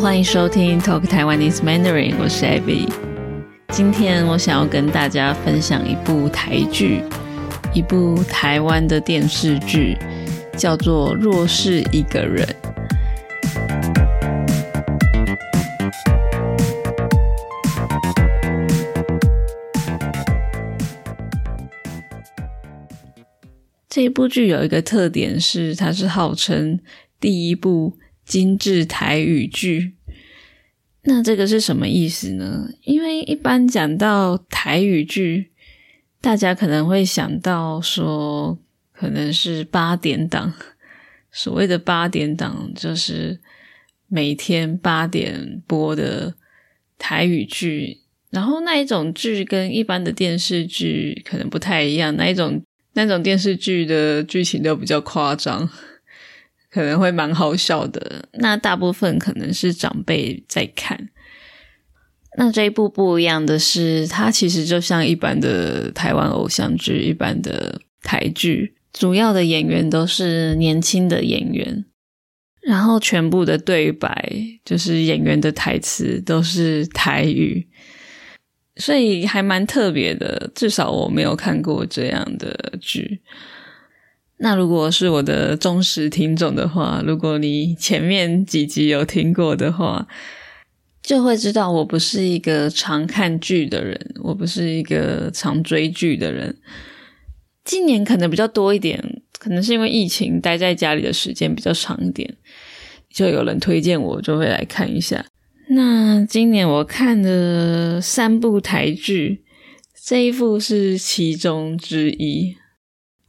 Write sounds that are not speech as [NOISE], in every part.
欢迎收听 Talk Taiwanese Mandarin，我是 Abby。今天我想要跟大家分享一部台剧，一部台湾的电视剧，叫做《若是一个人》。这部剧有一个特点是，它是号称第一部精致台语剧。那这个是什么意思呢？因为一般讲到台语剧，大家可能会想到说，可能是八点档。所谓的八点档，就是每天八点播的台语剧。然后那一种剧跟一般的电视剧可能不太一样，那一种。那种电视剧的剧情都比较夸张，可能会蛮好笑的。那大部分可能是长辈在看。那这一部不一样的是，它其实就像一般的台湾偶像剧、一般的台剧，主要的演员都是年轻的演员，然后全部的对白就是演员的台词都是台语。所以还蛮特别的，至少我没有看过这样的剧。那如果是我的忠实听众的话，如果你前面几集有听过的话，就会知道我不是一个常看剧的人，我不是一个常追剧的人。今年可能比较多一点，可能是因为疫情待在家里的时间比较长一点，就有人推荐我，就会来看一下。那今年我看的三部台剧，这一部是其中之一，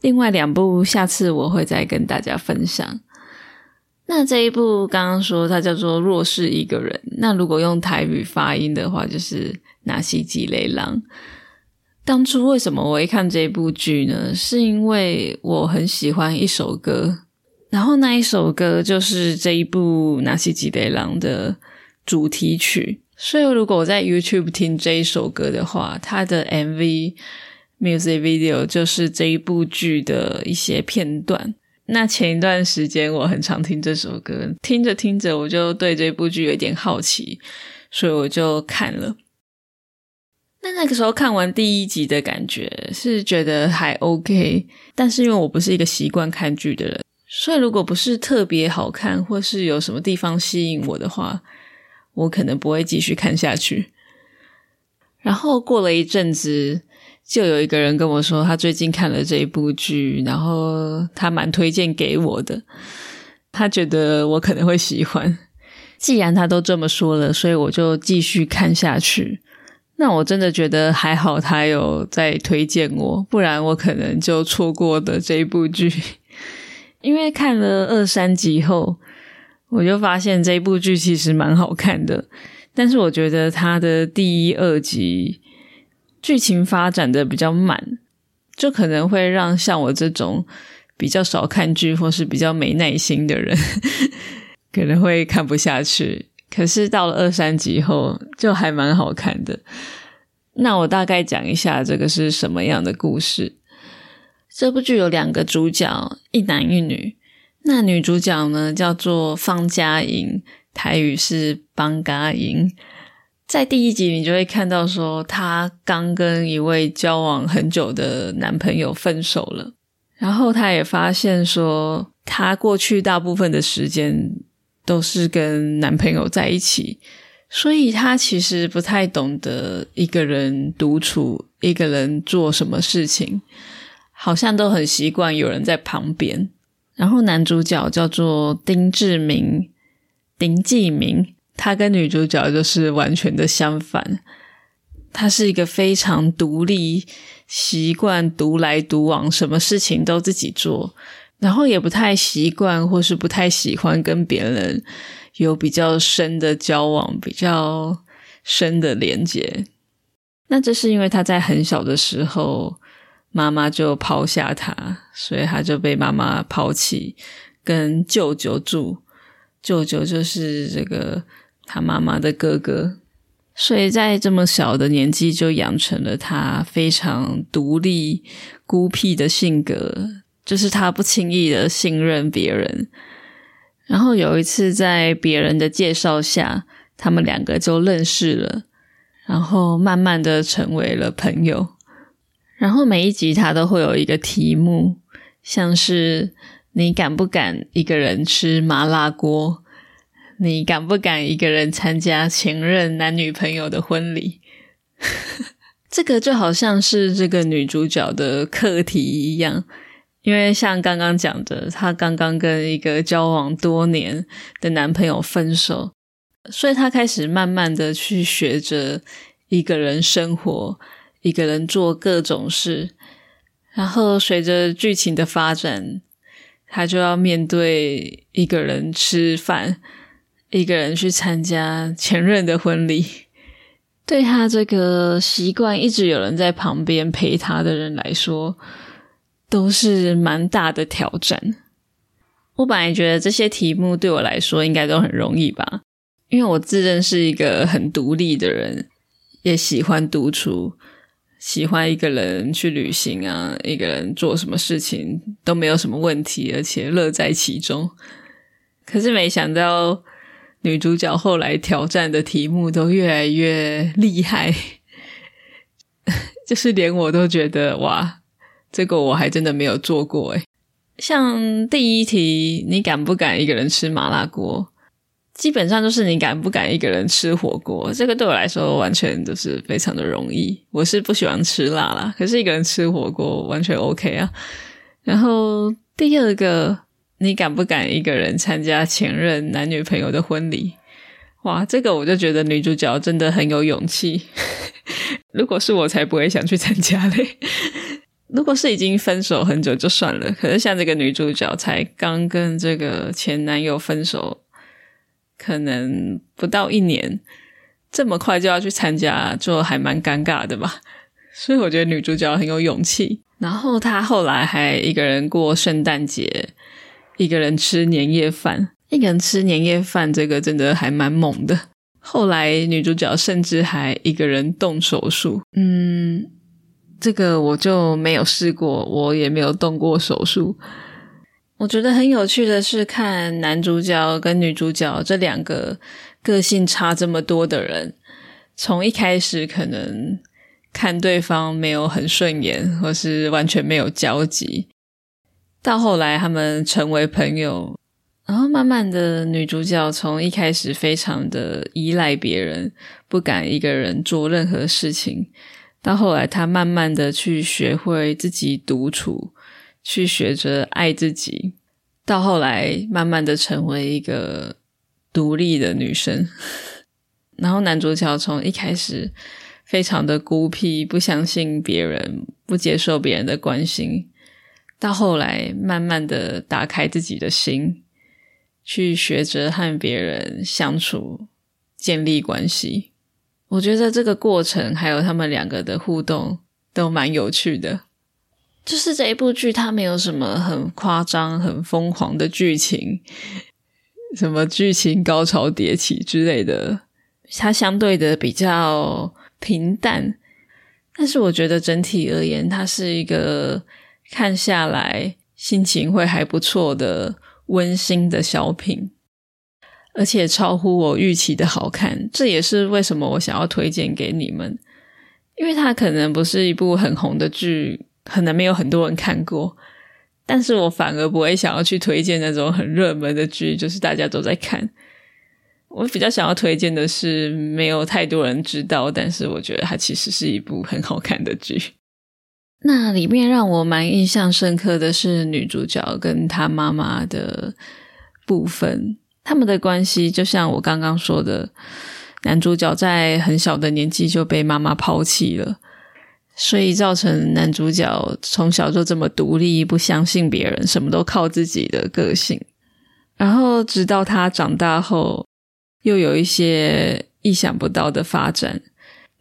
另外两部下次我会再跟大家分享。那这一部刚刚说它叫做《若是一个人》，那如果用台语发音的话，就是《纳西吉雷郎》。当初为什么我会看这部剧呢？是因为我很喜欢一首歌，然后那一首歌就是这一部《纳西吉雷郎》的。主题曲，所以如果我在 YouTube 听这一首歌的话，它的 MV music video 就是这一部剧的一些片段。那前一段时间我很常听这首歌，听着听着我就对这部剧有点好奇，所以我就看了。那那个时候看完第一集的感觉是觉得还 OK，但是因为我不是一个习惯看剧的人，所以如果不是特别好看或是有什么地方吸引我的话，我可能不会继续看下去。然后过了一阵子，就有一个人跟我说，他最近看了这一部剧，然后他蛮推荐给我的。他觉得我可能会喜欢。既然他都这么说了，所以我就继续看下去。那我真的觉得还好，他有在推荐我，不然我可能就错过的这一部剧。[LAUGHS] 因为看了二三集后。我就发现这部剧其实蛮好看的，但是我觉得它的第一、二集剧情发展的比较慢，就可能会让像我这种比较少看剧或是比较没耐心的人，[LAUGHS] 可能会看不下去。可是到了二三集后，就还蛮好看的。那我大概讲一下这个是什么样的故事。这部剧有两个主角，一男一女。那女主角呢，叫做方嘉莹，台语是邦嘎莹。在第一集，你就会看到说，她刚跟一位交往很久的男朋友分手了，然后她也发现说，她过去大部分的时间都是跟男朋友在一起，所以她其实不太懂得一个人独处，一个人做什么事情，好像都很习惯有人在旁边。然后男主角叫做丁志明，丁继明，他跟女主角就是完全的相反。他是一个非常独立、习惯独来独往，什么事情都自己做，然后也不太习惯或是不太喜欢跟别人有比较深的交往、比较深的连接。那这是因为他在很小的时候。妈妈就抛下他，所以他就被妈妈抛弃，跟舅舅住。舅舅就是这个他妈妈的哥哥，所以在这么小的年纪就养成了他非常独立、孤僻的性格，就是他不轻易的信任别人。然后有一次在别人的介绍下，他们两个就认识了，然后慢慢的成为了朋友。然后每一集他都会有一个题目，像是你敢不敢一个人吃麻辣锅？你敢不敢一个人参加前任男女朋友的婚礼？[LAUGHS] 这个就好像是这个女主角的课题一样，因为像刚刚讲的，她刚刚跟一个交往多年的男朋友分手，所以她开始慢慢的去学着一个人生活。一个人做各种事，然后随着剧情的发展，她就要面对一个人吃饭，一个人去参加前任的婚礼。[LAUGHS] 对他这个习惯一直有人在旁边陪他的人来说，都是蛮大的挑战。我本来觉得这些题目对我来说应该都很容易吧，因为我自认是一个很独立的人，也喜欢独处。喜欢一个人去旅行啊，一个人做什么事情都没有什么问题，而且乐在其中。可是没想到女主角后来挑战的题目都越来越厉害，[LAUGHS] 就是连我都觉得哇，这个我还真的没有做过诶像第一题，你敢不敢一个人吃麻辣锅？基本上就是你敢不敢一个人吃火锅，这个对我来说完全都是非常的容易。我是不喜欢吃辣啦，可是一个人吃火锅完全 OK 啊。然后第二个，你敢不敢一个人参加前任男女朋友的婚礼？哇，这个我就觉得女主角真的很有勇气。[LAUGHS] 如果是我，才不会想去参加嘞。[LAUGHS] 如果是已经分手很久就算了，可是像这个女主角才刚跟这个前男友分手。可能不到一年，这么快就要去参加，就还蛮尴尬的吧。所以我觉得女主角很有勇气。然后她后来还一个人过圣诞节，一个人吃年夜饭，一个人吃年夜饭，这个真的还蛮猛的。后来女主角甚至还一个人动手术。嗯，这个我就没有试过，我也没有动过手术。我觉得很有趣的是，看男主角跟女主角这两个个性差这么多的人，从一开始可能看对方没有很顺眼，或是完全没有交集，到后来他们成为朋友，然后慢慢的女主角从一开始非常的依赖别人，不敢一个人做任何事情，到后来她慢慢的去学会自己独处。去学着爱自己，到后来慢慢的成为一个独立的女生。[LAUGHS] 然后男主角从一开始非常的孤僻，不相信别人，不接受别人的关心，到后来慢慢的打开自己的心，去学着和别人相处，建立关系。我觉得这个过程还有他们两个的互动都蛮有趣的。就是这一部剧，它没有什么很夸张、很疯狂的剧情，什么剧情高潮迭起之类的，它相对的比较平淡。但是我觉得整体而言，它是一个看下来心情会还不错的温馨的小品，而且超乎我预期的好看。这也是为什么我想要推荐给你们，因为它可能不是一部很红的剧。可能没有很多人看过，但是我反而不会想要去推荐那种很热门的剧，就是大家都在看。我比较想要推荐的是没有太多人知道，但是我觉得它其实是一部很好看的剧。那里面让我蛮印象深刻的是女主角跟她妈妈的部分，他们的关系就像我刚刚说的，男主角在很小的年纪就被妈妈抛弃了。所以造成男主角从小就这么独立，不相信别人，什么都靠自己的个性。然后直到他长大后，又有一些意想不到的发展。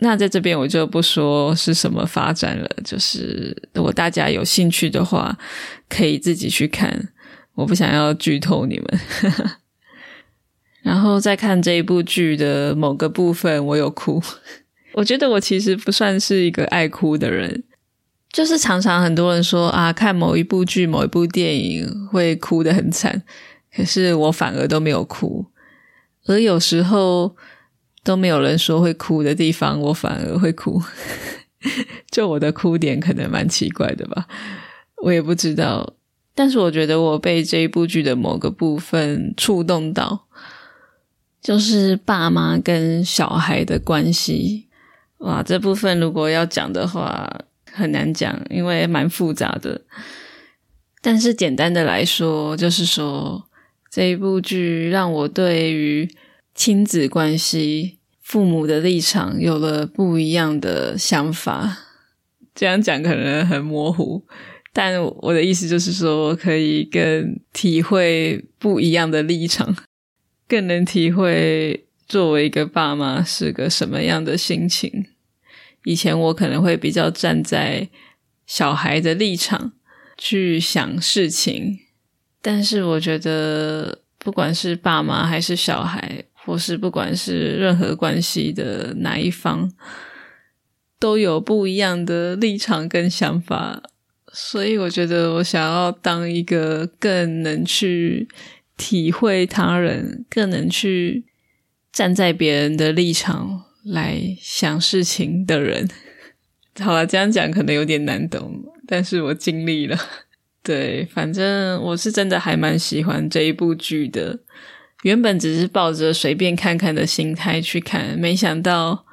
那在这边我就不说是什么发展了，就是如果大家有兴趣的话，可以自己去看。我不想要剧透你们。[LAUGHS] 然后再看这一部剧的某个部分，我有哭。[LAUGHS] 我觉得我其实不算是一个爱哭的人，就是常常很多人说啊，看某一部剧、某一部电影会哭得很惨，可是我反而都没有哭，而有时候都没有人说会哭的地方，我反而会哭。[LAUGHS] 就我的哭点可能蛮奇怪的吧，我也不知道。但是我觉得我被这一部剧的某个部分触动到，就是爸妈跟小孩的关系。哇，这部分如果要讲的话很难讲，因为蛮复杂的。但是简单的来说，就是说这一部剧让我对于亲子关系、父母的立场有了不一样的想法。这样讲可能很模糊。但我的意思就是说，可以更体会不一样的立场，[LAUGHS] 更能体会作为一个爸妈是个什么样的心情。以前我可能会比较站在小孩的立场去想事情，但是我觉得，不管是爸妈还是小孩，或是不管是任何关系的哪一方，都有不一样的立场跟想法。所以我觉得，我想要当一个更能去体会他人、更能去站在别人的立场来想事情的人。好了，这样讲可能有点难懂，但是我尽力了。[LAUGHS] 对，反正我是真的还蛮喜欢这一部剧的。原本只是抱着随便看看的心态去看，没想到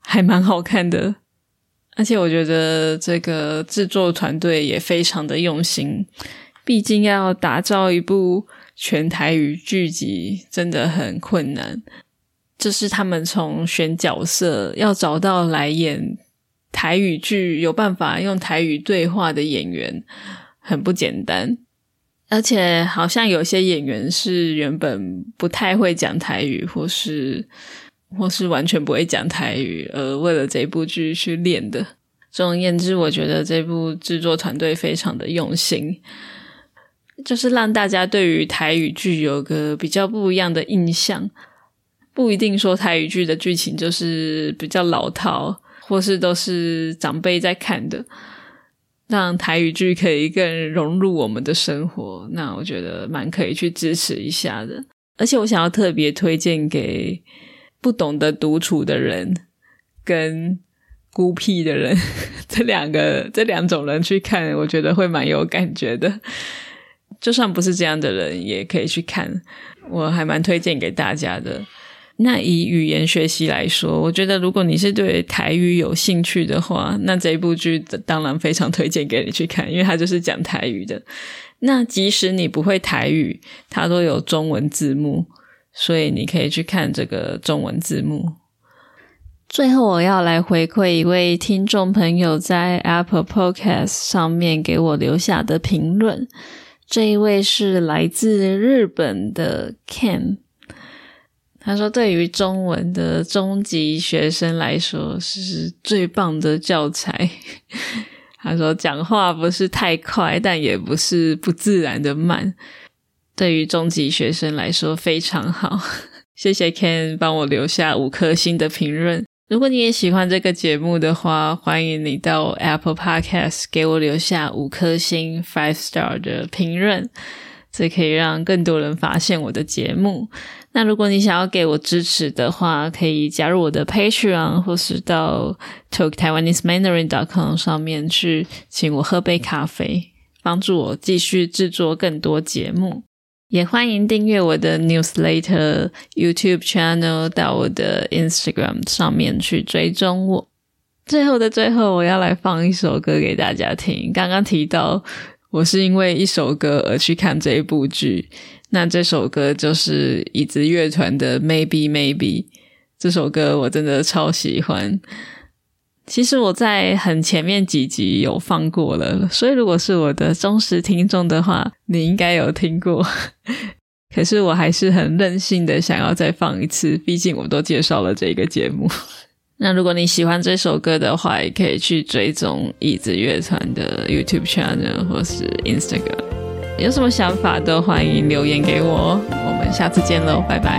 还蛮好看的。而且我觉得这个制作团队也非常的用心，毕竟要打造一部全台语剧集真的很困难。就是他们从选角色，要找到来演台语剧，有办法用台语对话的演员，很不简单。而且好像有些演员是原本不太会讲台语，或是。或是完全不会讲台语，而为了这部剧去练的。总而言之，我觉得这部制作团队非常的用心，就是让大家对于台语剧有个比较不一样的印象。不一定说台语剧的剧情就是比较老套，或是都是长辈在看的，让台语剧可以更融入我们的生活。那我觉得蛮可以去支持一下的。而且我想要特别推荐给。不懂得独处的人跟孤僻的人，[LAUGHS] 这两个 [LAUGHS] 这两种人去看，我觉得会蛮有感觉的。就算不是这样的人，也可以去看，我还蛮推荐给大家的。那以语言学习来说，我觉得如果你是对台语有兴趣的话，那这一部剧当然非常推荐给你去看，因为它就是讲台语的。那即使你不会台语，它都有中文字幕。所以你可以去看这个中文字幕。最后，我要来回馈一位听众朋友在 Apple Podcast 上面给我留下的评论。这一位是来自日本的 Ken，他说：“对于中文的中级学生来说，是最棒的教材。”他说：“讲话不是太快，但也不是不自然的慢。”对于中级学生来说非常好，谢谢 Ken 帮我留下五颗星的评论。如果你也喜欢这个节目的话，欢迎你到 Apple Podcast 给我留下五颗星 （five star） 的评论，这可以让更多人发现我的节目。那如果你想要给我支持的话，可以加入我的 Patreon，或是到 Talk Taiwanese Mandarin dot com 上面去请我喝杯咖啡，帮助我继续制作更多节目。也欢迎订阅我的 newsletter YouTube channel 到我的 Instagram 上面去追踪我。最后的最后，我要来放一首歌给大家听。刚刚提到我是因为一首歌而去看这一部剧，那这首歌就是椅子乐团的 Maybe Maybe。这首歌我真的超喜欢。其实我在很前面几集有放过了，所以如果是我的忠实听众的话，你应该有听过。[LAUGHS] 可是我还是很任性的想要再放一次，毕竟我都介绍了这个节目。那如果你喜欢这首歌的话，也可以去追踪椅子乐团的 YouTube channel 或是 Instagram。有什么想法都欢迎留言给我。我们下次见喽，拜拜。